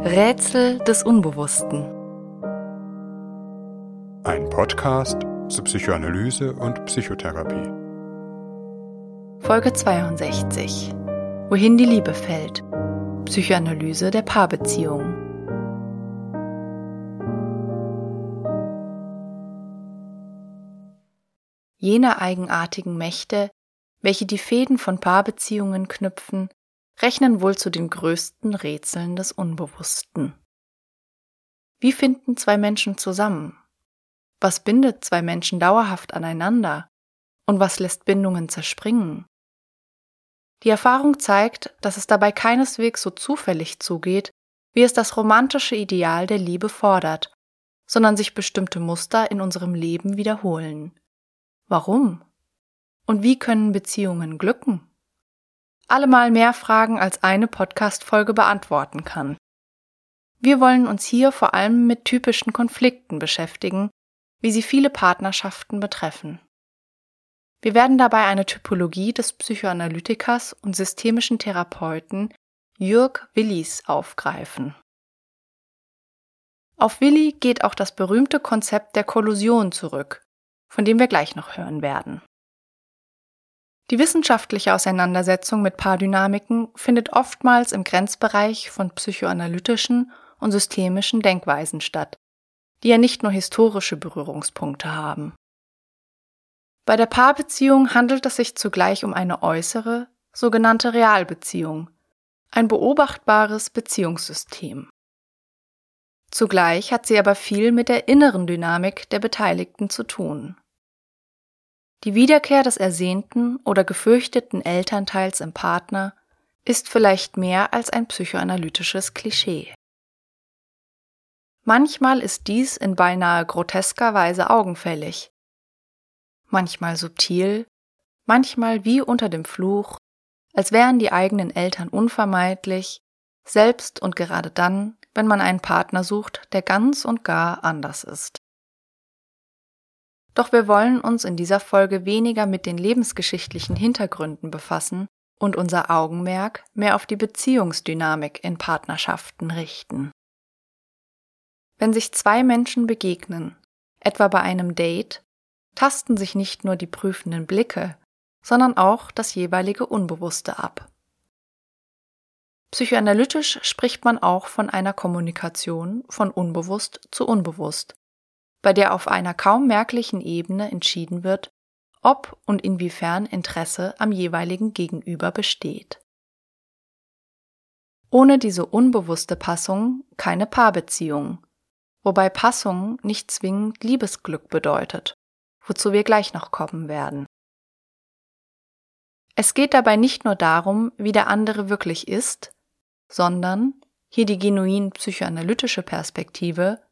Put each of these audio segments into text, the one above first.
Rätsel des Unbewussten. Ein Podcast zur Psychoanalyse und Psychotherapie. Folge 62. Wohin die Liebe fällt. Psychoanalyse der Paarbeziehung. Jene eigenartigen Mächte, welche die Fäden von Paarbeziehungen knüpfen, rechnen wohl zu den größten Rätseln des Unbewussten. Wie finden zwei Menschen zusammen? Was bindet zwei Menschen dauerhaft aneinander? Und was lässt Bindungen zerspringen? Die Erfahrung zeigt, dass es dabei keineswegs so zufällig zugeht, wie es das romantische Ideal der Liebe fordert, sondern sich bestimmte Muster in unserem Leben wiederholen. Warum? Und wie können Beziehungen glücken? Allemal mehr Fragen als eine Podcast-Folge beantworten kann. Wir wollen uns hier vor allem mit typischen Konflikten beschäftigen, wie sie viele Partnerschaften betreffen. Wir werden dabei eine Typologie des Psychoanalytikers und systemischen Therapeuten Jürg Willis aufgreifen. Auf Willi geht auch das berühmte Konzept der Kollusion zurück, von dem wir gleich noch hören werden. Die wissenschaftliche Auseinandersetzung mit Paardynamiken findet oftmals im Grenzbereich von psychoanalytischen und systemischen Denkweisen statt, die ja nicht nur historische Berührungspunkte haben. Bei der Paarbeziehung handelt es sich zugleich um eine äußere, sogenannte Realbeziehung, ein beobachtbares Beziehungssystem. Zugleich hat sie aber viel mit der inneren Dynamik der Beteiligten zu tun. Die Wiederkehr des ersehnten oder gefürchteten Elternteils im Partner ist vielleicht mehr als ein psychoanalytisches Klischee. Manchmal ist dies in beinahe grotesker Weise augenfällig, manchmal subtil, manchmal wie unter dem Fluch, als wären die eigenen Eltern unvermeidlich, selbst und gerade dann, wenn man einen Partner sucht, der ganz und gar anders ist. Doch wir wollen uns in dieser Folge weniger mit den lebensgeschichtlichen Hintergründen befassen und unser Augenmerk mehr auf die Beziehungsdynamik in Partnerschaften richten. Wenn sich zwei Menschen begegnen, etwa bei einem Date, tasten sich nicht nur die prüfenden Blicke, sondern auch das jeweilige Unbewusste ab. Psychoanalytisch spricht man auch von einer Kommunikation von unbewusst zu unbewusst, bei der auf einer kaum merklichen Ebene entschieden wird, ob und inwiefern Interesse am jeweiligen Gegenüber besteht. Ohne diese unbewusste Passung keine Paarbeziehung, wobei Passung nicht zwingend Liebesglück bedeutet, wozu wir gleich noch kommen werden. Es geht dabei nicht nur darum, wie der andere wirklich ist, sondern, hier die genuin psychoanalytische Perspektive,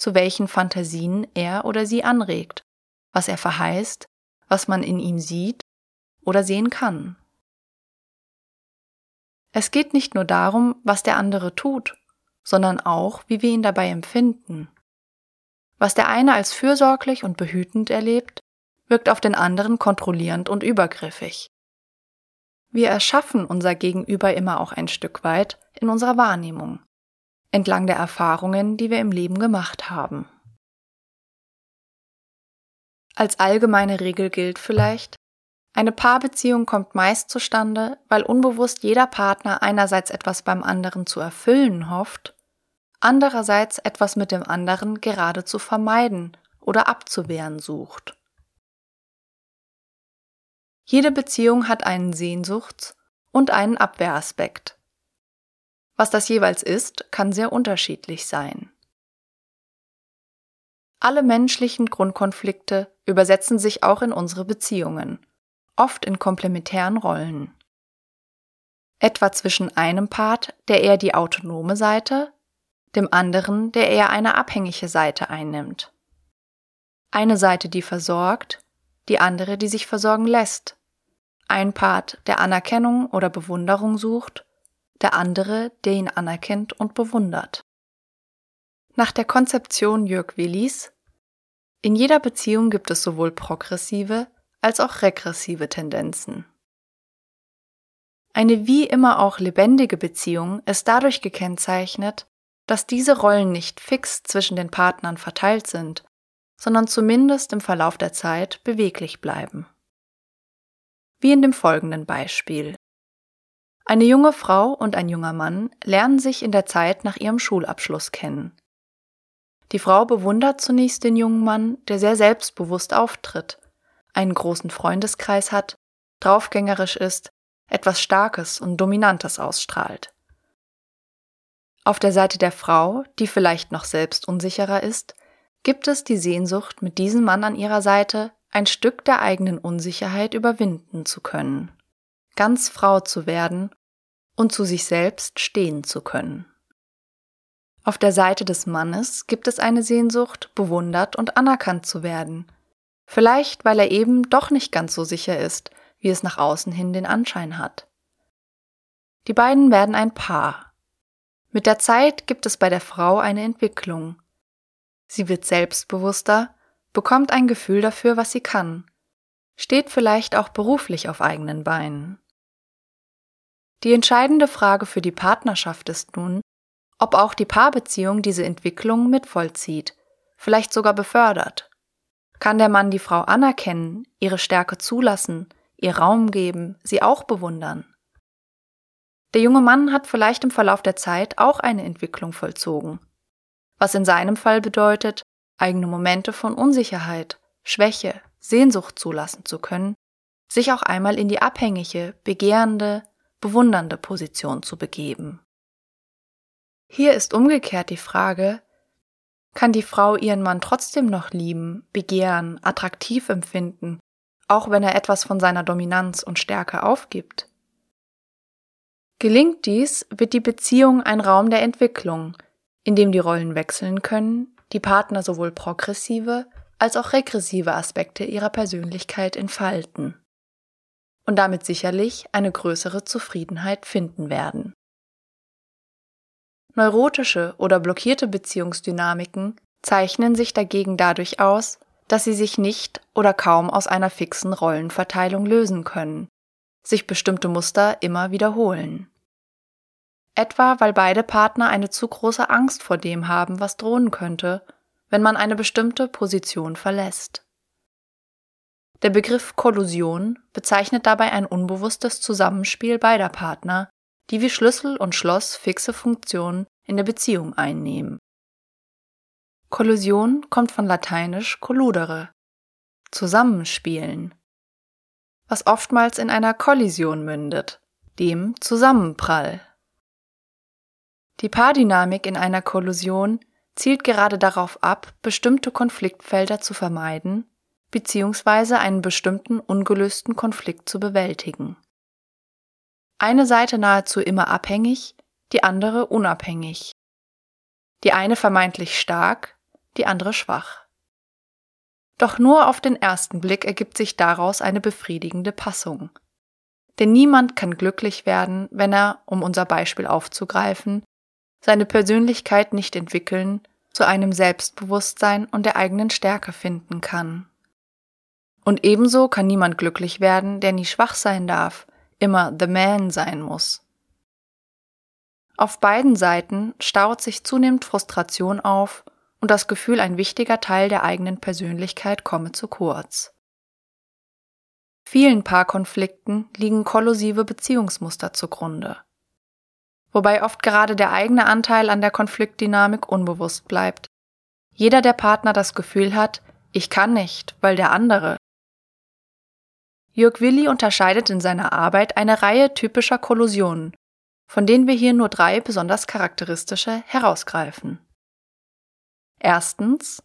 zu welchen Fantasien er oder sie anregt, was er verheißt, was man in ihm sieht oder sehen kann. Es geht nicht nur darum, was der andere tut, sondern auch, wie wir ihn dabei empfinden. Was der eine als fürsorglich und behütend erlebt, wirkt auf den anderen kontrollierend und übergriffig. Wir erschaffen unser Gegenüber immer auch ein Stück weit in unserer Wahrnehmung entlang der Erfahrungen, die wir im Leben gemacht haben. Als allgemeine Regel gilt vielleicht, eine Paarbeziehung kommt meist zustande, weil unbewusst jeder Partner einerseits etwas beim anderen zu erfüllen hofft, andererseits etwas mit dem anderen gerade zu vermeiden oder abzuwehren sucht. Jede Beziehung hat einen Sehnsuchts- und einen Abwehraspekt. Was das jeweils ist, kann sehr unterschiedlich sein. Alle menschlichen Grundkonflikte übersetzen sich auch in unsere Beziehungen, oft in komplementären Rollen. Etwa zwischen einem Part, der eher die autonome Seite, dem anderen, der eher eine abhängige Seite einnimmt. Eine Seite, die versorgt, die andere, die sich versorgen lässt. Ein Part, der Anerkennung oder Bewunderung sucht der andere, der ihn anerkennt und bewundert. Nach der Konzeption Jörg Willis in jeder Beziehung gibt es sowohl progressive als auch regressive Tendenzen. Eine wie immer auch lebendige Beziehung ist dadurch gekennzeichnet, dass diese Rollen nicht fix zwischen den Partnern verteilt sind, sondern zumindest im Verlauf der Zeit beweglich bleiben. Wie in dem folgenden Beispiel. Eine junge Frau und ein junger Mann lernen sich in der Zeit nach ihrem Schulabschluss kennen. Die Frau bewundert zunächst den jungen Mann, der sehr selbstbewusst auftritt, einen großen Freundeskreis hat, draufgängerisch ist, etwas Starkes und Dominantes ausstrahlt. Auf der Seite der Frau, die vielleicht noch selbst unsicherer ist, gibt es die Sehnsucht, mit diesem Mann an ihrer Seite ein Stück der eigenen Unsicherheit überwinden zu können, ganz Frau zu werden und zu sich selbst stehen zu können. Auf der Seite des Mannes gibt es eine Sehnsucht, bewundert und anerkannt zu werden, vielleicht weil er eben doch nicht ganz so sicher ist, wie es nach außen hin den Anschein hat. Die beiden werden ein Paar. Mit der Zeit gibt es bei der Frau eine Entwicklung. Sie wird selbstbewusster, bekommt ein Gefühl dafür, was sie kann, steht vielleicht auch beruflich auf eigenen Beinen. Die entscheidende Frage für die Partnerschaft ist nun, ob auch die Paarbeziehung diese Entwicklung mitvollzieht, vielleicht sogar befördert. Kann der Mann die Frau anerkennen, ihre Stärke zulassen, ihr Raum geben, sie auch bewundern? Der junge Mann hat vielleicht im Verlauf der Zeit auch eine Entwicklung vollzogen, was in seinem Fall bedeutet, eigene Momente von Unsicherheit, Schwäche, Sehnsucht zulassen zu können, sich auch einmal in die abhängige, begehrende, bewundernde Position zu begeben. Hier ist umgekehrt die Frage, kann die Frau ihren Mann trotzdem noch lieben, begehren, attraktiv empfinden, auch wenn er etwas von seiner Dominanz und Stärke aufgibt? Gelingt dies, wird die Beziehung ein Raum der Entwicklung, in dem die Rollen wechseln können, die Partner sowohl progressive als auch regressive Aspekte ihrer Persönlichkeit entfalten und damit sicherlich eine größere Zufriedenheit finden werden. Neurotische oder blockierte Beziehungsdynamiken zeichnen sich dagegen dadurch aus, dass sie sich nicht oder kaum aus einer fixen Rollenverteilung lösen können, sich bestimmte Muster immer wiederholen. Etwa weil beide Partner eine zu große Angst vor dem haben, was drohen könnte, wenn man eine bestimmte Position verlässt. Der Begriff Kollusion bezeichnet dabei ein unbewusstes Zusammenspiel beider Partner, die wie Schlüssel und Schloss fixe Funktionen in der Beziehung einnehmen. Kollusion kommt von lateinisch colludere, zusammenspielen, was oftmals in einer Kollision mündet, dem Zusammenprall. Die Paardynamik in einer Kollusion zielt gerade darauf ab, bestimmte Konfliktfelder zu vermeiden bzw. einen bestimmten ungelösten Konflikt zu bewältigen. Eine Seite nahezu immer abhängig, die andere unabhängig. Die eine vermeintlich stark, die andere schwach. Doch nur auf den ersten Blick ergibt sich daraus eine befriedigende Passung. Denn niemand kann glücklich werden, wenn er, um unser Beispiel aufzugreifen, seine Persönlichkeit nicht entwickeln, zu einem Selbstbewusstsein und der eigenen Stärke finden kann. Und ebenso kann niemand glücklich werden, der nie schwach sein darf, immer the man sein muss. Auf beiden Seiten staut sich zunehmend Frustration auf und das Gefühl, ein wichtiger Teil der eigenen Persönlichkeit komme zu kurz. Vielen Paarkonflikten liegen kollusive Beziehungsmuster zugrunde wobei oft gerade der eigene Anteil an der Konfliktdynamik unbewusst bleibt. Jeder der Partner das Gefühl hat, ich kann nicht, weil der andere. Jörg Willi unterscheidet in seiner Arbeit eine Reihe typischer Kollusionen, von denen wir hier nur drei besonders charakteristische herausgreifen. Erstens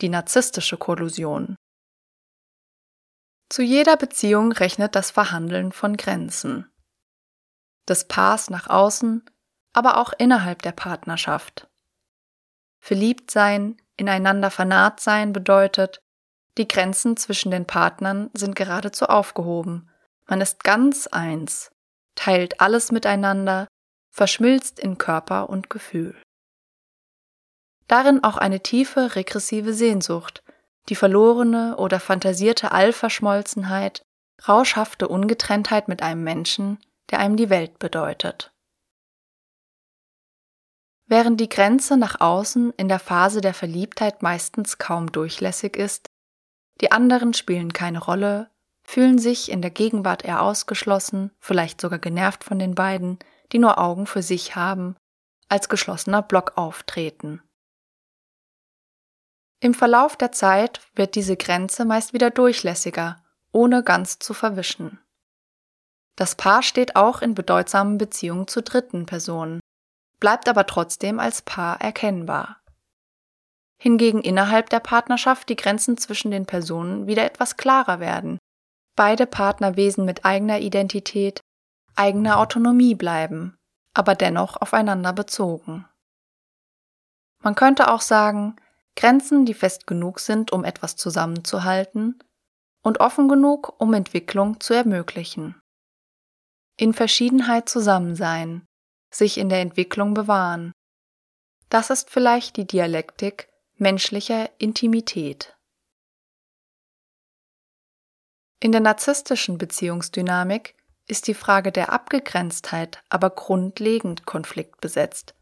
die narzisstische Kollusion. Zu jeder Beziehung rechnet das Verhandeln von Grenzen des Paars nach außen, aber auch innerhalb der Partnerschaft. Verliebt sein, ineinander vernarrt sein bedeutet, die Grenzen zwischen den Partnern sind geradezu aufgehoben. Man ist ganz eins, teilt alles miteinander, verschmilzt in Körper und Gefühl. Darin auch eine tiefe regressive Sehnsucht, die verlorene oder fantasierte Allverschmolzenheit, rauschhafte Ungetrenntheit mit einem Menschen, der einem die Welt bedeutet. Während die Grenze nach außen in der Phase der Verliebtheit meistens kaum durchlässig ist, die anderen spielen keine Rolle, fühlen sich in der Gegenwart eher ausgeschlossen, vielleicht sogar genervt von den beiden, die nur Augen für sich haben, als geschlossener Block auftreten. Im Verlauf der Zeit wird diese Grenze meist wieder durchlässiger, ohne ganz zu verwischen. Das Paar steht auch in bedeutsamen Beziehungen zu dritten Personen, bleibt aber trotzdem als Paar erkennbar. Hingegen innerhalb der Partnerschaft die Grenzen zwischen den Personen wieder etwas klarer werden. Beide Partnerwesen mit eigener Identität, eigener Autonomie bleiben, aber dennoch aufeinander bezogen. Man könnte auch sagen, Grenzen, die fest genug sind, um etwas zusammenzuhalten, und offen genug, um Entwicklung zu ermöglichen. In Verschiedenheit zusammen sein, sich in der Entwicklung bewahren. Das ist vielleicht die Dialektik menschlicher Intimität. In der narzisstischen Beziehungsdynamik ist die Frage der Abgegrenztheit aber grundlegend konfliktbesetzt.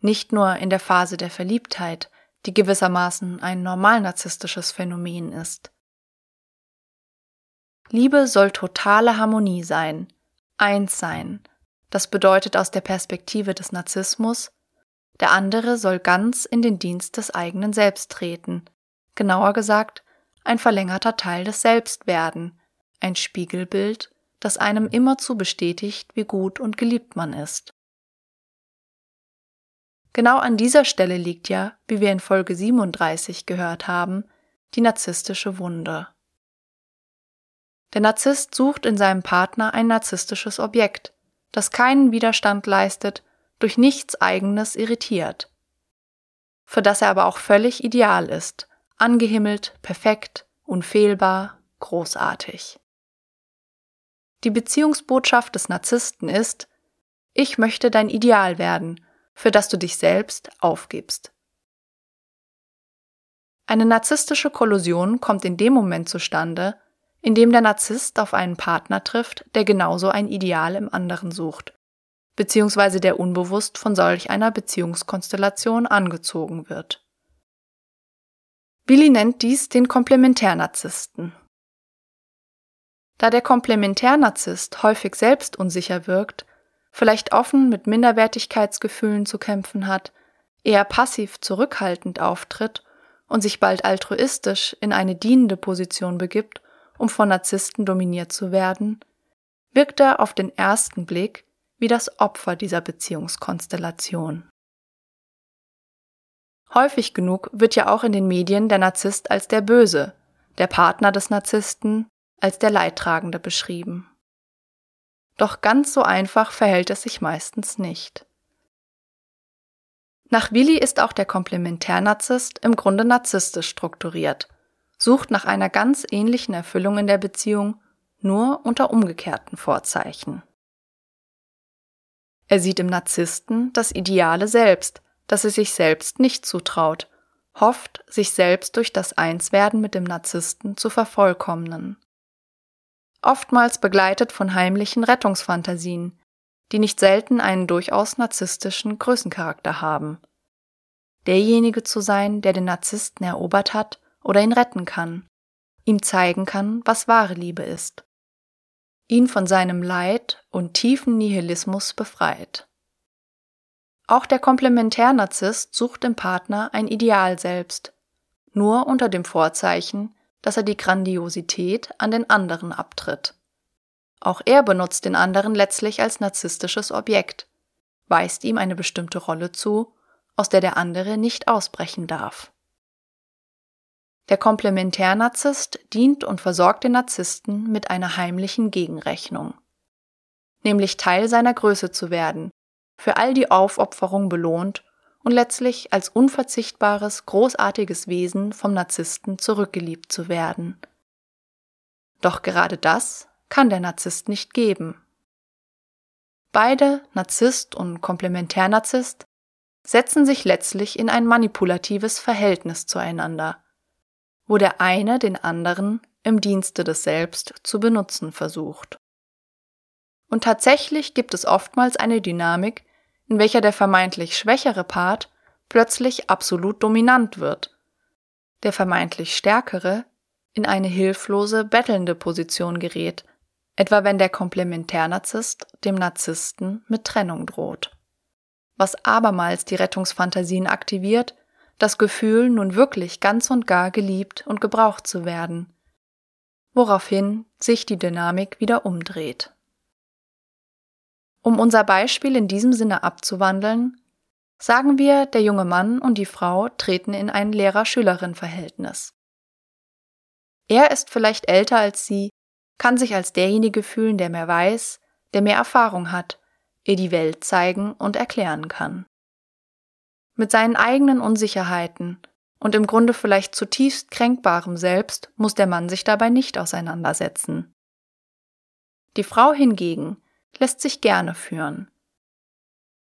Nicht nur in der Phase der Verliebtheit, die gewissermaßen ein normal narzisstisches Phänomen ist. Liebe soll totale Harmonie sein, eins sein. Das bedeutet aus der Perspektive des Narzissmus, der andere soll ganz in den Dienst des eigenen Selbst treten, genauer gesagt, ein verlängerter Teil des Selbst werden, ein Spiegelbild, das einem immerzu bestätigt, wie gut und geliebt man ist. Genau an dieser Stelle liegt ja, wie wir in Folge 37 gehört haben, die narzisstische Wunde. Der Narzisst sucht in seinem Partner ein narzisstisches Objekt, das keinen Widerstand leistet, durch nichts eigenes irritiert, für das er aber auch völlig ideal ist, angehimmelt, perfekt, unfehlbar, großartig. Die Beziehungsbotschaft des Narzissten ist, ich möchte dein Ideal werden, für das du dich selbst aufgibst. Eine narzisstische Kollusion kommt in dem Moment zustande, in dem der Narzisst auf einen Partner trifft, der genauso ein Ideal im anderen sucht, beziehungsweise der unbewusst von solch einer Beziehungskonstellation angezogen wird. Willi nennt dies den Komplementärnarzissten. Da der Komplementärnarzisst häufig selbst unsicher wirkt, vielleicht offen mit Minderwertigkeitsgefühlen zu kämpfen hat, eher passiv zurückhaltend auftritt und sich bald altruistisch in eine dienende Position begibt, um von Narzissten dominiert zu werden, wirkt er auf den ersten Blick wie das Opfer dieser Beziehungskonstellation. Häufig genug wird ja auch in den Medien der Narzisst als der Böse, der Partner des Narzissten als der Leidtragende beschrieben. Doch ganz so einfach verhält es sich meistens nicht. Nach Willi ist auch der Komplementärnarzisst im Grunde narzisstisch strukturiert, sucht nach einer ganz ähnlichen Erfüllung in der Beziehung, nur unter umgekehrten Vorzeichen. Er sieht im Narzissten das ideale Selbst, das er sich selbst nicht zutraut, hofft, sich selbst durch das Einswerden mit dem Narzissten zu vervollkommnen oftmals begleitet von heimlichen Rettungsfantasien, die nicht selten einen durchaus narzisstischen Größencharakter haben. Derjenige zu sein, der den Narzissten erobert hat oder ihn retten kann, ihm zeigen kann, was wahre Liebe ist, ihn von seinem Leid und tiefen Nihilismus befreit. Auch der Komplementärnarzisst sucht im Partner ein Ideal selbst, nur unter dem Vorzeichen, dass er die Grandiosität an den anderen abtritt. Auch er benutzt den anderen letztlich als narzisstisches Objekt, weist ihm eine bestimmte Rolle zu, aus der der andere nicht ausbrechen darf. Der Komplementärnarzisst dient und versorgt den Narzissten mit einer heimlichen Gegenrechnung, nämlich Teil seiner Größe zu werden, für all die Aufopferung belohnt und letztlich als unverzichtbares, großartiges Wesen vom Narzissten zurückgeliebt zu werden. Doch gerade das kann der Narzisst nicht geben. Beide, Narzisst und Komplementärnarzisst, setzen sich letztlich in ein manipulatives Verhältnis zueinander, wo der eine den anderen im Dienste des Selbst zu benutzen versucht. Und tatsächlich gibt es oftmals eine Dynamik, in welcher der vermeintlich schwächere Part plötzlich absolut dominant wird, der vermeintlich stärkere in eine hilflose, bettelnde Position gerät, etwa wenn der Komplementärnarzisst dem Narzissten mit Trennung droht. Was abermals die Rettungsfantasien aktiviert, das Gefühl, nun wirklich ganz und gar geliebt und gebraucht zu werden, woraufhin sich die Dynamik wieder umdreht. Um unser Beispiel in diesem Sinne abzuwandeln, sagen wir, der junge Mann und die Frau treten in ein Lehrer-Schülerin-Verhältnis. Er ist vielleicht älter als sie, kann sich als derjenige fühlen, der mehr weiß, der mehr Erfahrung hat, ihr die Welt zeigen und erklären kann. Mit seinen eigenen Unsicherheiten und im Grunde vielleicht zutiefst kränkbarem Selbst muss der Mann sich dabei nicht auseinandersetzen. Die Frau hingegen lässt sich gerne führen.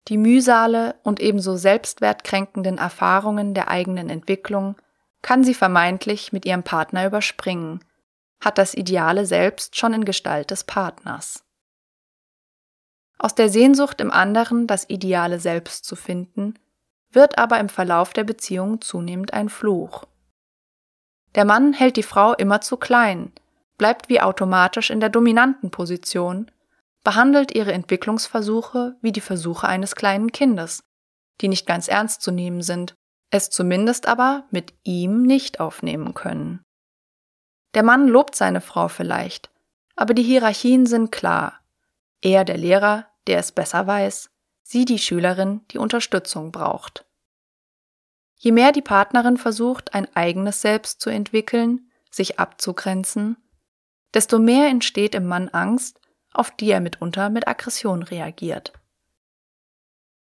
Die Mühsale und ebenso selbstwertkränkenden Erfahrungen der eigenen Entwicklung kann sie vermeintlich mit ihrem Partner überspringen, hat das ideale Selbst schon in Gestalt des Partners. Aus der Sehnsucht im anderen das ideale Selbst zu finden, wird aber im Verlauf der Beziehung zunehmend ein Fluch. Der Mann hält die Frau immer zu klein, bleibt wie automatisch in der dominanten Position behandelt ihre Entwicklungsversuche wie die Versuche eines kleinen Kindes, die nicht ganz ernst zu nehmen sind, es zumindest aber mit ihm nicht aufnehmen können. Der Mann lobt seine Frau vielleicht, aber die Hierarchien sind klar. Er der Lehrer, der es besser weiß, sie die Schülerin, die Unterstützung braucht. Je mehr die Partnerin versucht, ein eigenes Selbst zu entwickeln, sich abzugrenzen, desto mehr entsteht im Mann Angst, auf die er mitunter mit Aggression reagiert.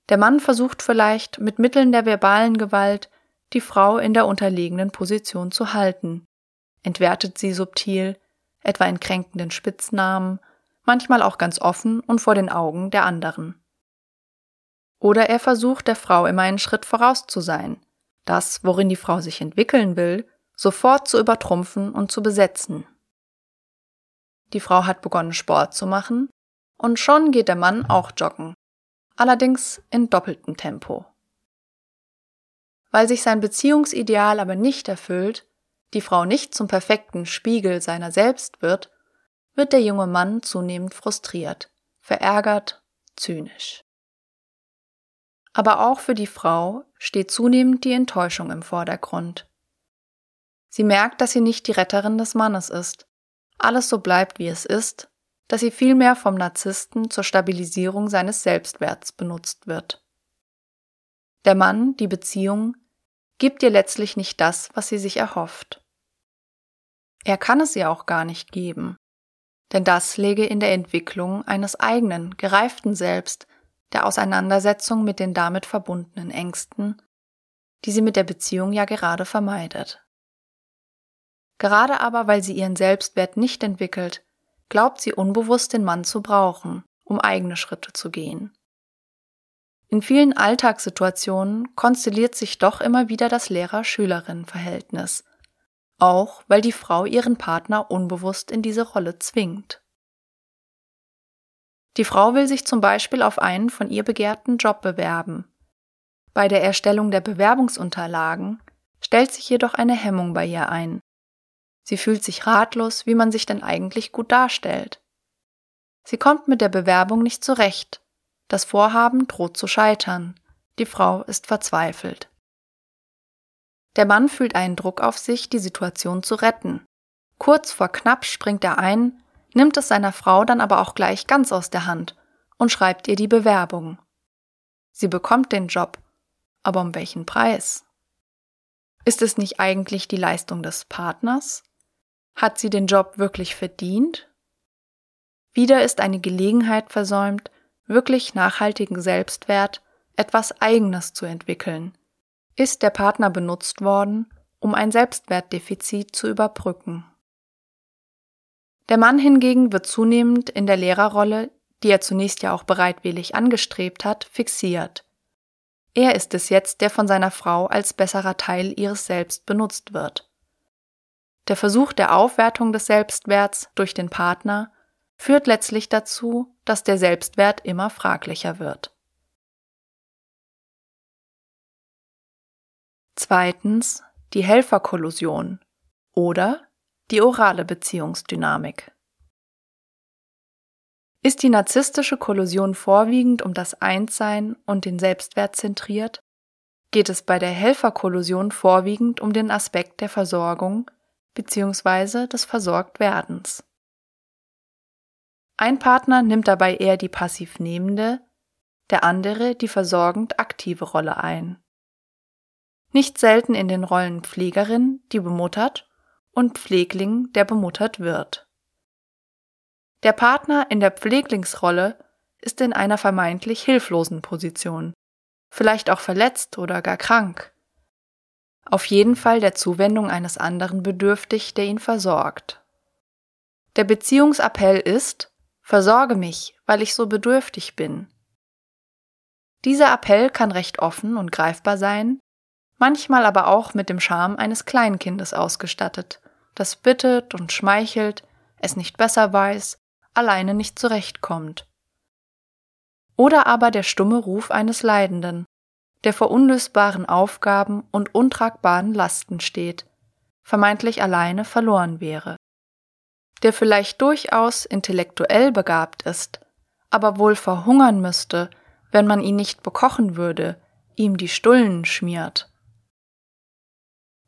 Der Mann versucht vielleicht mit Mitteln der verbalen Gewalt die Frau in der unterlegenen Position zu halten, entwertet sie subtil, etwa in kränkenden Spitznamen, manchmal auch ganz offen und vor den Augen der anderen. Oder er versucht der Frau immer einen Schritt voraus zu sein, das, worin die Frau sich entwickeln will, sofort zu übertrumpfen und zu besetzen. Die Frau hat begonnen Sport zu machen und schon geht der Mann auch joggen, allerdings in doppeltem Tempo. Weil sich sein Beziehungsideal aber nicht erfüllt, die Frau nicht zum perfekten Spiegel seiner selbst wird, wird der junge Mann zunehmend frustriert, verärgert, zynisch. Aber auch für die Frau steht zunehmend die Enttäuschung im Vordergrund. Sie merkt, dass sie nicht die Retterin des Mannes ist alles so bleibt, wie es ist, dass sie vielmehr vom Narzissten zur Stabilisierung seines Selbstwerts benutzt wird. Der Mann, die Beziehung, gibt ihr letztlich nicht das, was sie sich erhofft. Er kann es ihr auch gar nicht geben, denn das läge in der Entwicklung eines eigenen, gereiften Selbst, der Auseinandersetzung mit den damit verbundenen Ängsten, die sie mit der Beziehung ja gerade vermeidet. Gerade aber, weil sie ihren Selbstwert nicht entwickelt, glaubt sie unbewusst den Mann zu brauchen, um eigene Schritte zu gehen. In vielen Alltagssituationen konstelliert sich doch immer wieder das Lehrer-Schülerin-Verhältnis, auch weil die Frau ihren Partner unbewusst in diese Rolle zwingt. Die Frau will sich zum Beispiel auf einen von ihr begehrten Job bewerben. Bei der Erstellung der Bewerbungsunterlagen stellt sich jedoch eine Hemmung bei ihr ein, Sie fühlt sich ratlos, wie man sich denn eigentlich gut darstellt. Sie kommt mit der Bewerbung nicht zurecht. Das Vorhaben droht zu scheitern. Die Frau ist verzweifelt. Der Mann fühlt einen Druck auf sich, die Situation zu retten. Kurz vor knapp springt er ein, nimmt es seiner Frau dann aber auch gleich ganz aus der Hand und schreibt ihr die Bewerbung. Sie bekommt den Job, aber um welchen Preis? Ist es nicht eigentlich die Leistung des Partners? Hat sie den Job wirklich verdient? Wieder ist eine Gelegenheit versäumt, wirklich nachhaltigen Selbstwert, etwas Eigenes zu entwickeln. Ist der Partner benutzt worden, um ein Selbstwertdefizit zu überbrücken. Der Mann hingegen wird zunehmend in der Lehrerrolle, die er zunächst ja auch bereitwillig angestrebt hat, fixiert. Er ist es jetzt, der von seiner Frau als besserer Teil ihres Selbst benutzt wird. Der Versuch der Aufwertung des Selbstwerts durch den Partner führt letztlich dazu, dass der Selbstwert immer fraglicher wird. Zweitens die Helferkollusion oder die orale Beziehungsdynamik. Ist die narzisstische Kollusion vorwiegend um das Einssein und den Selbstwert zentriert, geht es bei der Helferkollusion vorwiegend um den Aspekt der Versorgung bzw. des Versorgtwerdens. Ein Partner nimmt dabei eher die passiv nehmende, der andere die versorgend aktive Rolle ein. Nicht selten in den Rollen Pflegerin, die bemuttert, und Pflegling, der bemuttert wird. Der Partner in der Pfleglingsrolle ist in einer vermeintlich hilflosen Position, vielleicht auch verletzt oder gar krank. Auf jeden Fall der Zuwendung eines anderen bedürftig, der ihn versorgt. Der Beziehungsappell ist, versorge mich, weil ich so bedürftig bin. Dieser Appell kann recht offen und greifbar sein, manchmal aber auch mit dem Charme eines Kleinkindes ausgestattet, das bittet und schmeichelt, es nicht besser weiß, alleine nicht zurechtkommt. Oder aber der stumme Ruf eines Leidenden, der vor unlösbaren Aufgaben und untragbaren Lasten steht, vermeintlich alleine verloren wäre. Der vielleicht durchaus intellektuell begabt ist, aber wohl verhungern müsste, wenn man ihn nicht bekochen würde, ihm die Stullen schmiert.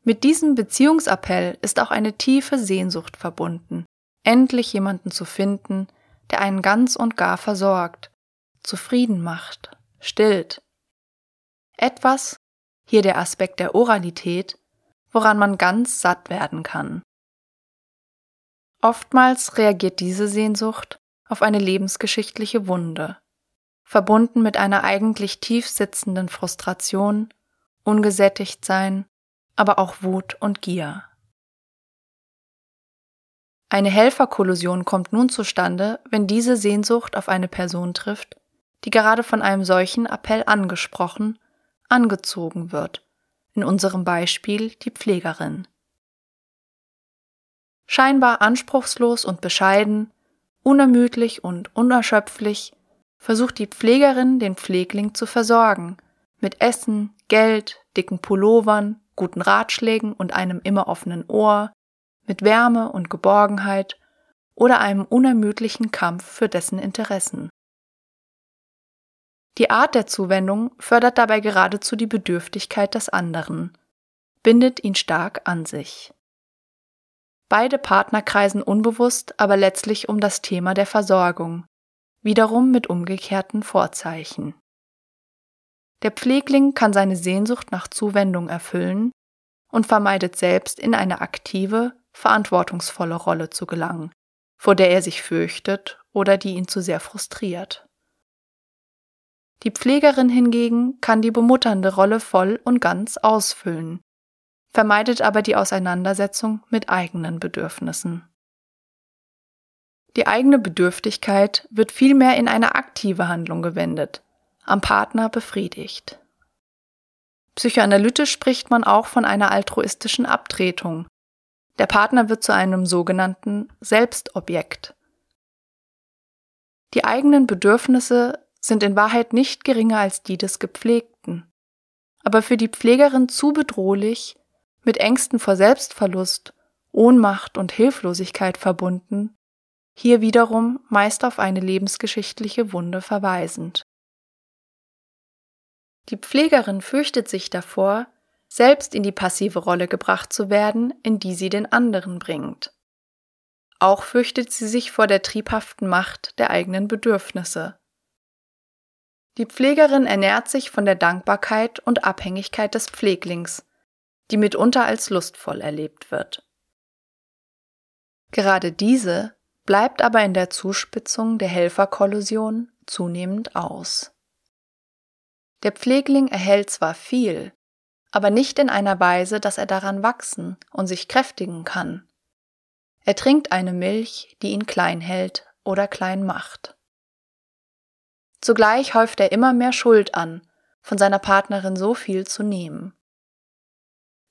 Mit diesem Beziehungsappell ist auch eine tiefe Sehnsucht verbunden, endlich jemanden zu finden, der einen ganz und gar versorgt, zufrieden macht, stillt. Etwas, hier der Aspekt der Oralität, woran man ganz satt werden kann. Oftmals reagiert diese Sehnsucht auf eine lebensgeschichtliche Wunde, verbunden mit einer eigentlich tief sitzenden Frustration, ungesättigt sein, aber auch Wut und Gier. Eine Helferkollusion kommt nun zustande, wenn diese Sehnsucht auf eine Person trifft, die gerade von einem solchen Appell angesprochen, angezogen wird, in unserem Beispiel die Pflegerin. Scheinbar anspruchslos und bescheiden, unermüdlich und unerschöpflich, versucht die Pflegerin den Pflegling zu versorgen, mit Essen, Geld, dicken Pullovern, guten Ratschlägen und einem immer offenen Ohr, mit Wärme und Geborgenheit oder einem unermüdlichen Kampf für dessen Interessen. Die Art der Zuwendung fördert dabei geradezu die Bedürftigkeit des anderen, bindet ihn stark an sich. Beide Partner kreisen unbewusst aber letztlich um das Thema der Versorgung, wiederum mit umgekehrten Vorzeichen. Der Pflegling kann seine Sehnsucht nach Zuwendung erfüllen und vermeidet selbst in eine aktive, verantwortungsvolle Rolle zu gelangen, vor der er sich fürchtet oder die ihn zu sehr frustriert. Die Pflegerin hingegen kann die bemutternde Rolle voll und ganz ausfüllen, vermeidet aber die Auseinandersetzung mit eigenen Bedürfnissen. Die eigene Bedürftigkeit wird vielmehr in eine aktive Handlung gewendet, am Partner befriedigt. Psychoanalytisch spricht man auch von einer altruistischen Abtretung, der Partner wird zu einem sogenannten Selbstobjekt. Die eigenen Bedürfnisse sind in Wahrheit nicht geringer als die des Gepflegten, aber für die Pflegerin zu bedrohlich, mit Ängsten vor Selbstverlust, Ohnmacht und Hilflosigkeit verbunden, hier wiederum meist auf eine lebensgeschichtliche Wunde verweisend. Die Pflegerin fürchtet sich davor, selbst in die passive Rolle gebracht zu werden, in die sie den anderen bringt. Auch fürchtet sie sich vor der triebhaften Macht der eigenen Bedürfnisse. Die Pflegerin ernährt sich von der Dankbarkeit und Abhängigkeit des Pfleglings, die mitunter als lustvoll erlebt wird. Gerade diese bleibt aber in der Zuspitzung der Helferkollusion zunehmend aus. Der Pflegling erhält zwar viel, aber nicht in einer Weise, dass er daran wachsen und sich kräftigen kann. Er trinkt eine Milch, die ihn klein hält oder klein macht. Zugleich häuft er immer mehr Schuld an, von seiner Partnerin so viel zu nehmen.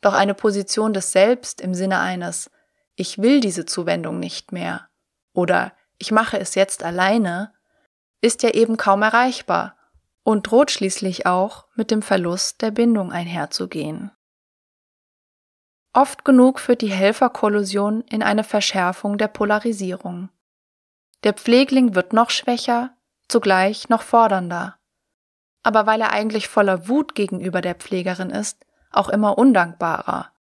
Doch eine Position des Selbst im Sinne eines Ich will diese Zuwendung nicht mehr oder Ich mache es jetzt alleine ist ja eben kaum erreichbar und droht schließlich auch mit dem Verlust der Bindung einherzugehen. Oft genug führt die Helferkollusion in eine Verschärfung der Polarisierung. Der Pflegling wird noch schwächer, zugleich noch fordernder. Aber weil er eigentlich voller Wut gegenüber der Pflegerin ist, auch immer undankbarer.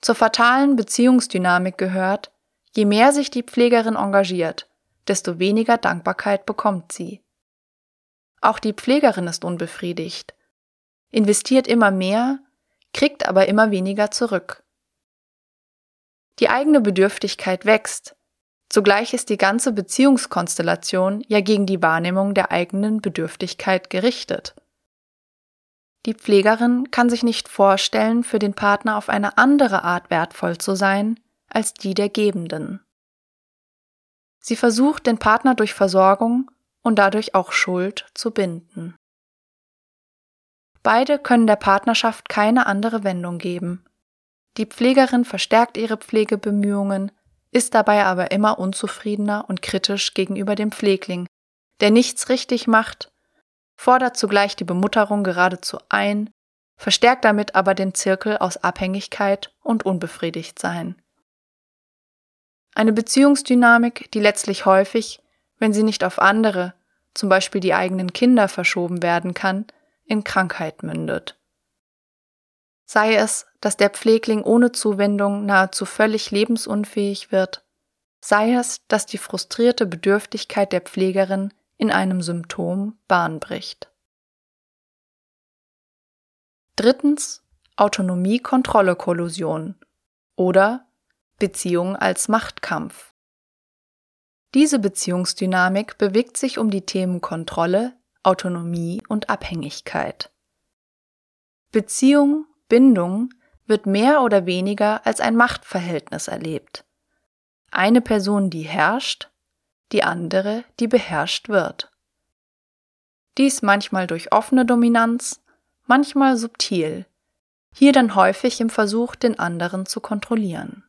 Zur fatalen Beziehungsdynamik gehört, je mehr sich die Pflegerin engagiert, desto weniger Dankbarkeit bekommt sie. Auch die Pflegerin ist unbefriedigt, investiert immer mehr, kriegt aber immer weniger zurück. Die eigene Bedürftigkeit wächst, zugleich ist die ganze Beziehungskonstellation ja gegen die Wahrnehmung der eigenen Bedürftigkeit gerichtet. Die Pflegerin kann sich nicht vorstellen, für den Partner auf eine andere Art wertvoll zu sein als die der Gebenden. Sie versucht, den Partner durch Versorgung und dadurch auch Schuld zu binden. Beide können der Partnerschaft keine andere Wendung geben. Die Pflegerin verstärkt ihre Pflegebemühungen, ist dabei aber immer unzufriedener und kritisch gegenüber dem Pflegling, der nichts richtig macht, fordert zugleich die Bemutterung geradezu ein, verstärkt damit aber den Zirkel aus Abhängigkeit und Unbefriedigtsein. Eine Beziehungsdynamik, die letztlich häufig, wenn sie nicht auf andere, zum Beispiel die eigenen Kinder verschoben werden kann, in Krankheit mündet. Sei es, dass der Pflegling ohne Zuwendung nahezu völlig lebensunfähig wird, sei es, dass die frustrierte Bedürftigkeit der Pflegerin in einem Symptom Bahn bricht. Drittens Autonomie-Kontrolle-Kollusion oder Beziehung als Machtkampf. Diese Beziehungsdynamik bewegt sich um die Themen Kontrolle, Autonomie und Abhängigkeit. Beziehung, Bindung wird mehr oder weniger als ein Machtverhältnis erlebt. Eine Person, die herrscht, die andere, die beherrscht wird. Dies manchmal durch offene Dominanz, manchmal subtil, hier dann häufig im Versuch, den anderen zu kontrollieren.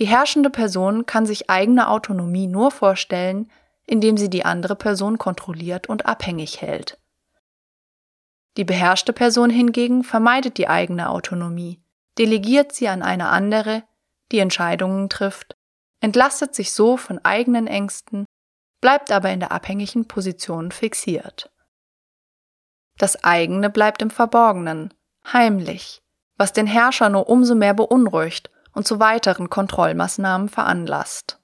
Die herrschende Person kann sich eigene Autonomie nur vorstellen, indem sie die andere Person kontrolliert und abhängig hält. Die beherrschte Person hingegen vermeidet die eigene Autonomie, delegiert sie an eine andere, die Entscheidungen trifft, entlastet sich so von eigenen Ängsten, bleibt aber in der abhängigen Position fixiert. Das eigene bleibt im Verborgenen, heimlich, was den Herrscher nur umso mehr beunruhigt und zu weiteren Kontrollmaßnahmen veranlasst.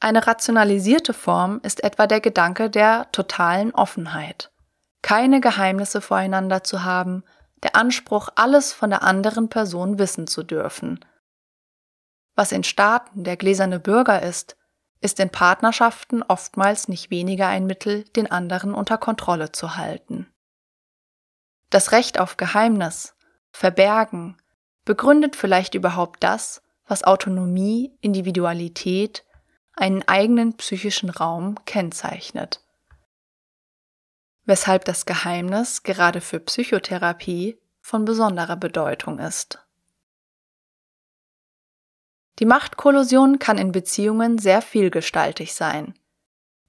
Eine rationalisierte Form ist etwa der Gedanke der totalen Offenheit. Keine Geheimnisse voreinander zu haben, der Anspruch, alles von der anderen Person wissen zu dürfen. Was in Staaten der gläserne Bürger ist, ist in Partnerschaften oftmals nicht weniger ein Mittel, den anderen unter Kontrolle zu halten. Das Recht auf Geheimnis, Verbergen, begründet vielleicht überhaupt das, was Autonomie, Individualität, einen eigenen psychischen Raum kennzeichnet. Weshalb das Geheimnis gerade für Psychotherapie von besonderer Bedeutung ist. Die Machtkollusion kann in Beziehungen sehr vielgestaltig sein.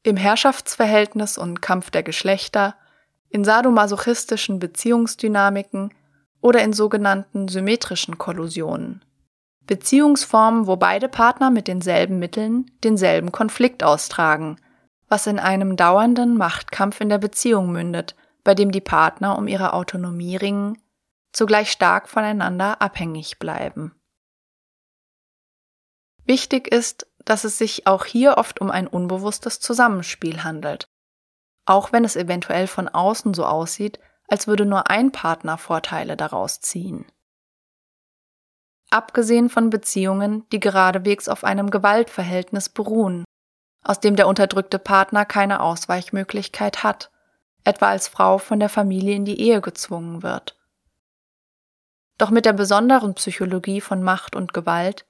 Im Herrschaftsverhältnis und Kampf der Geschlechter, in sadomasochistischen Beziehungsdynamiken, oder in sogenannten symmetrischen Kollusionen. Beziehungsformen, wo beide Partner mit denselben Mitteln denselben Konflikt austragen, was in einem dauernden Machtkampf in der Beziehung mündet, bei dem die Partner um ihre Autonomie ringen, zugleich stark voneinander abhängig bleiben. Wichtig ist, dass es sich auch hier oft um ein unbewusstes Zusammenspiel handelt. Auch wenn es eventuell von außen so aussieht, als würde nur ein Partner Vorteile daraus ziehen. Abgesehen von Beziehungen, die geradewegs auf einem Gewaltverhältnis beruhen, aus dem der unterdrückte Partner keine Ausweichmöglichkeit hat, etwa als Frau von der Familie in die Ehe gezwungen wird. Doch mit der besonderen Psychologie von Macht und Gewalt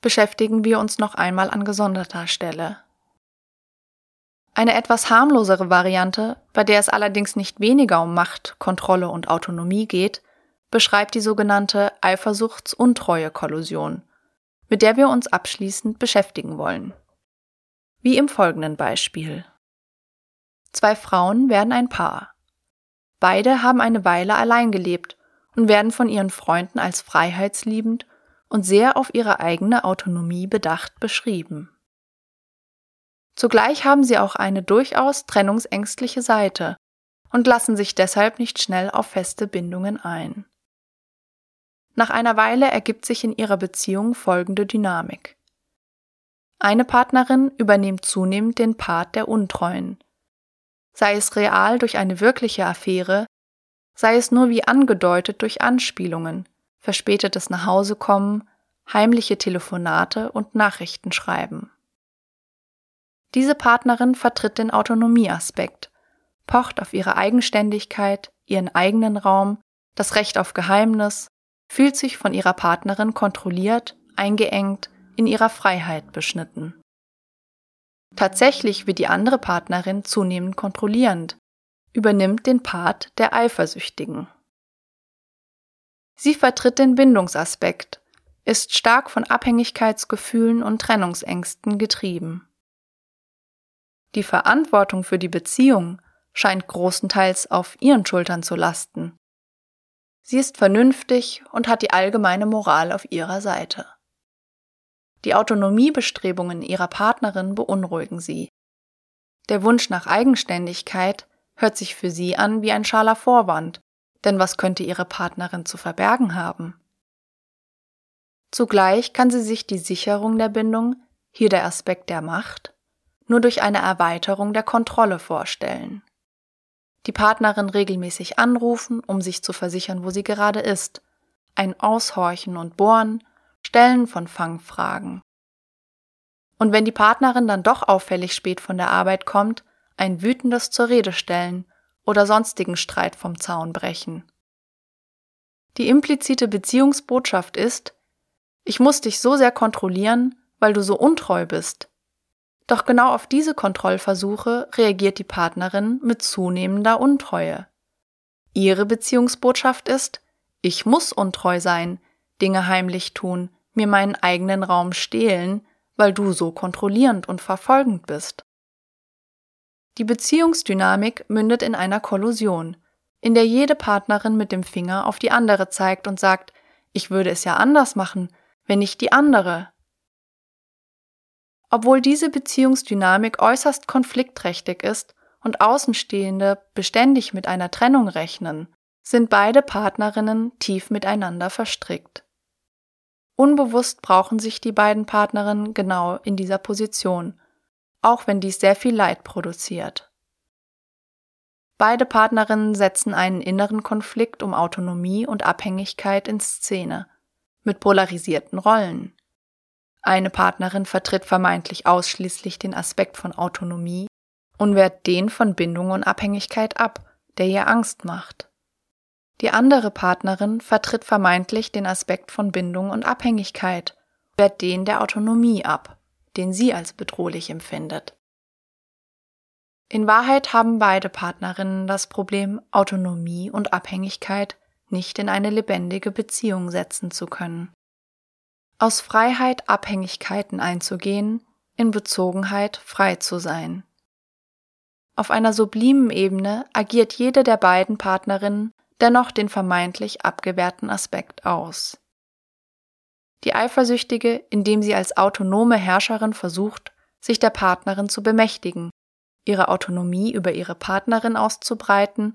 beschäftigen wir uns noch einmal an gesonderter Stelle. Eine etwas harmlosere Variante, bei der es allerdings nicht weniger um Macht, Kontrolle und Autonomie geht, beschreibt die sogenannte Eifersuchts-Untreue-Kollusion, mit der wir uns abschließend beschäftigen wollen. Wie im folgenden Beispiel. Zwei Frauen werden ein Paar. Beide haben eine Weile allein gelebt und werden von ihren Freunden als freiheitsliebend und sehr auf ihre eigene Autonomie bedacht beschrieben. Zugleich haben sie auch eine durchaus trennungsängstliche Seite und lassen sich deshalb nicht schnell auf feste Bindungen ein. Nach einer Weile ergibt sich in ihrer Beziehung folgende Dynamik. Eine Partnerin übernimmt zunehmend den Part der Untreuen, sei es real durch eine wirkliche Affäre, sei es nur wie angedeutet durch Anspielungen, verspätetes Nachhausekommen, heimliche Telefonate und Nachrichten schreiben. Diese Partnerin vertritt den Autonomieaspekt, pocht auf ihre Eigenständigkeit, ihren eigenen Raum, das Recht auf Geheimnis, fühlt sich von ihrer Partnerin kontrolliert, eingeengt, in ihrer Freiheit beschnitten. Tatsächlich wird die andere Partnerin zunehmend kontrollierend, übernimmt den Part der Eifersüchtigen. Sie vertritt den Bindungsaspekt, ist stark von Abhängigkeitsgefühlen und Trennungsängsten getrieben. Die Verantwortung für die Beziehung scheint großenteils auf ihren Schultern zu lasten. Sie ist vernünftig und hat die allgemeine Moral auf ihrer Seite. Die Autonomiebestrebungen ihrer Partnerin beunruhigen sie. Der Wunsch nach Eigenständigkeit hört sich für sie an wie ein schaler Vorwand, denn was könnte ihre Partnerin zu verbergen haben? Zugleich kann sie sich die Sicherung der Bindung, hier der Aspekt der Macht, nur durch eine Erweiterung der Kontrolle vorstellen. Die Partnerin regelmäßig anrufen, um sich zu versichern, wo sie gerade ist, ein Aushorchen und Bohren, Stellen von Fangfragen. Und wenn die Partnerin dann doch auffällig spät von der Arbeit kommt, ein wütendes zur Rede stellen oder sonstigen Streit vom Zaun brechen. Die implizite Beziehungsbotschaft ist, ich muss dich so sehr kontrollieren, weil du so untreu bist. Doch genau auf diese Kontrollversuche reagiert die Partnerin mit zunehmender Untreue. Ihre Beziehungsbotschaft ist, ich muss untreu sein, Dinge heimlich tun, mir meinen eigenen Raum stehlen, weil du so kontrollierend und verfolgend bist. Die Beziehungsdynamik mündet in einer Kollusion, in der jede Partnerin mit dem Finger auf die andere zeigt und sagt, ich würde es ja anders machen, wenn nicht die andere. Obwohl diese Beziehungsdynamik äußerst konfliktträchtig ist und Außenstehende beständig mit einer Trennung rechnen, sind beide Partnerinnen tief miteinander verstrickt. Unbewusst brauchen sich die beiden Partnerinnen genau in dieser Position, auch wenn dies sehr viel Leid produziert. Beide Partnerinnen setzen einen inneren Konflikt um Autonomie und Abhängigkeit in Szene, mit polarisierten Rollen. Eine Partnerin vertritt vermeintlich ausschließlich den Aspekt von Autonomie und wehrt den von Bindung und Abhängigkeit ab, der ihr Angst macht. Die andere Partnerin vertritt vermeintlich den Aspekt von Bindung und Abhängigkeit, wehrt den der Autonomie ab, den sie als bedrohlich empfindet. In Wahrheit haben beide Partnerinnen das Problem, Autonomie und Abhängigkeit nicht in eine lebendige Beziehung setzen zu können. Aus Freiheit Abhängigkeiten einzugehen, in Bezogenheit frei zu sein. Auf einer sublimen Ebene agiert jede der beiden Partnerinnen dennoch den vermeintlich abgewehrten Aspekt aus. Die Eifersüchtige, indem sie als autonome Herrscherin versucht, sich der Partnerin zu bemächtigen, ihre Autonomie über ihre Partnerin auszubreiten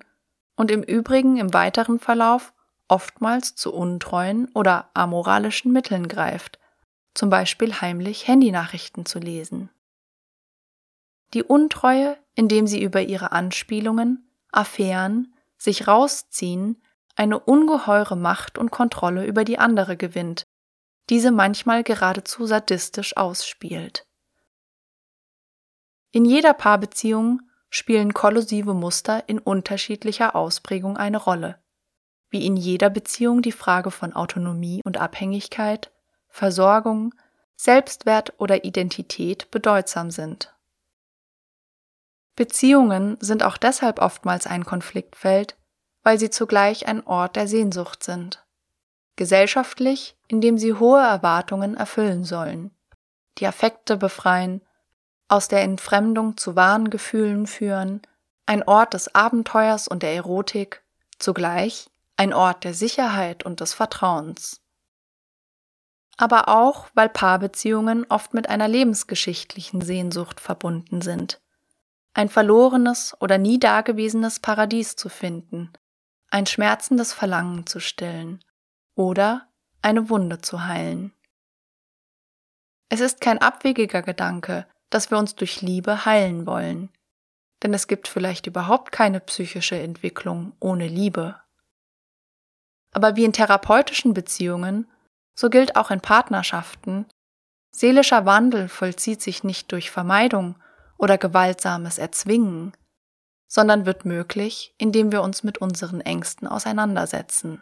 und im Übrigen im weiteren Verlauf oftmals zu untreuen oder amoralischen Mitteln greift, zum Beispiel heimlich Handynachrichten zu lesen. Die Untreue, indem sie über ihre Anspielungen, Affären, sich rausziehen, eine ungeheure Macht und Kontrolle über die andere gewinnt, diese manchmal geradezu sadistisch ausspielt. In jeder Paarbeziehung spielen kollusive Muster in unterschiedlicher Ausprägung eine Rolle, wie in jeder Beziehung die Frage von Autonomie und Abhängigkeit, Versorgung, Selbstwert oder Identität bedeutsam sind. Beziehungen sind auch deshalb oftmals ein Konfliktfeld, weil sie zugleich ein Ort der Sehnsucht sind. Gesellschaftlich, indem sie hohe Erwartungen erfüllen sollen, die Affekte befreien, aus der Entfremdung zu wahren Gefühlen führen, ein Ort des Abenteuers und der Erotik, zugleich ein Ort der Sicherheit und des Vertrauens. Aber auch, weil Paarbeziehungen oft mit einer lebensgeschichtlichen Sehnsucht verbunden sind. Ein verlorenes oder nie dagewesenes Paradies zu finden, ein schmerzendes Verlangen zu stillen oder eine Wunde zu heilen. Es ist kein abwegiger Gedanke, dass wir uns durch Liebe heilen wollen, denn es gibt vielleicht überhaupt keine psychische Entwicklung ohne Liebe. Aber wie in therapeutischen Beziehungen, so gilt auch in Partnerschaften, seelischer Wandel vollzieht sich nicht durch Vermeidung oder gewaltsames Erzwingen, sondern wird möglich, indem wir uns mit unseren Ängsten auseinandersetzen.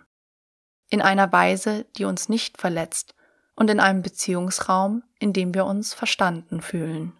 In einer Weise, die uns nicht verletzt und in einem Beziehungsraum, in dem wir uns verstanden fühlen.